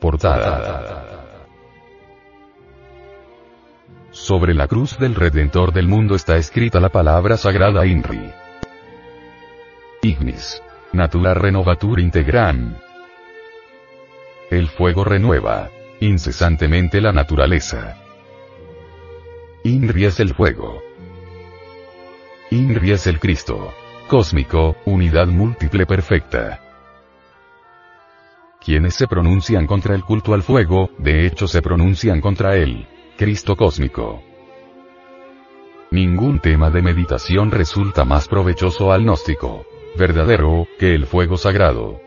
Portada. Sobre la cruz del Redentor del mundo está escrita la palabra sagrada INRI. Ignis. Natura renovatur integran. El fuego renueva incesantemente la naturaleza. INRI es el fuego. INRI es el Cristo. Cósmico, unidad múltiple perfecta. Quienes se pronuncian contra el culto al fuego, de hecho se pronuncian contra él. Cristo cósmico. Ningún tema de meditación resulta más provechoso al gnóstico, verdadero, que el fuego sagrado.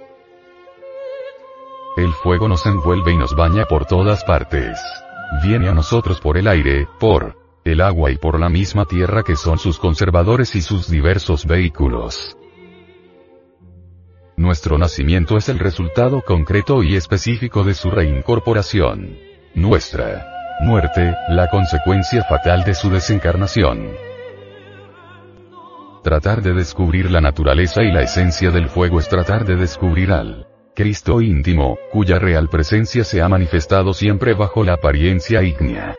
El fuego nos envuelve y nos baña por todas partes. Viene a nosotros por el aire, por el agua y por la misma tierra que son sus conservadores y sus diversos vehículos. Nuestro nacimiento es el resultado concreto y específico de su reincorporación. Nuestra muerte, la consecuencia fatal de su desencarnación. Tratar de descubrir la naturaleza y la esencia del fuego es tratar de descubrir al Cristo íntimo, cuya real presencia se ha manifestado siempre bajo la apariencia ígnea.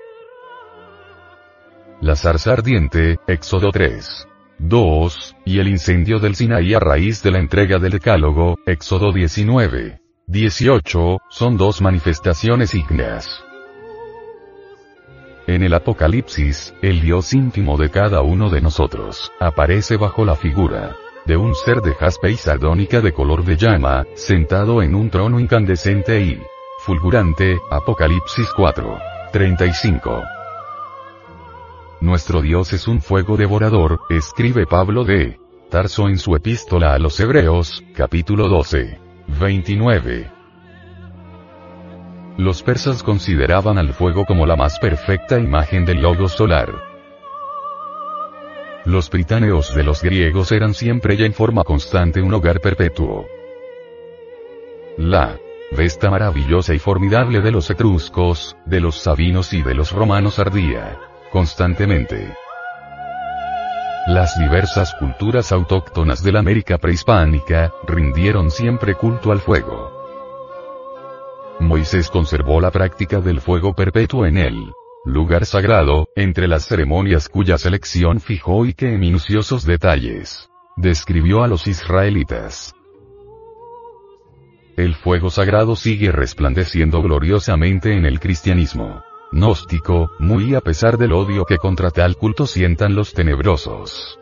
La zarza ardiente, Éxodo 3. 2, y el incendio del Sinaí a raíz de la entrega del Decálogo, Éxodo 19. 18, son dos manifestaciones ígneas. En el Apocalipsis, el Dios íntimo de cada uno de nosotros, aparece bajo la figura de un ser de jaspe y sardónica de color de llama, sentado en un trono incandescente y fulgurante, Apocalipsis 4. 35. Nuestro Dios es un fuego devorador, escribe Pablo de Tarso en su epístola a los Hebreos, capítulo 12. 29. Los persas consideraban al fuego como la más perfecta imagen del logo solar. Los británeos de los griegos eran siempre y en forma constante un hogar perpetuo. La vesta maravillosa y formidable de los etruscos, de los sabinos y de los romanos ardía constantemente. Las diversas culturas autóctonas de la América prehispánica, rindieron siempre culto al fuego. Moisés conservó la práctica del fuego perpetuo en él lugar sagrado, entre las ceremonias cuya selección fijó y que en minuciosos detalles describió a los israelitas. El fuego sagrado sigue resplandeciendo gloriosamente en el cristianismo gnóstico, muy a pesar del odio que contra tal culto sientan los tenebrosos.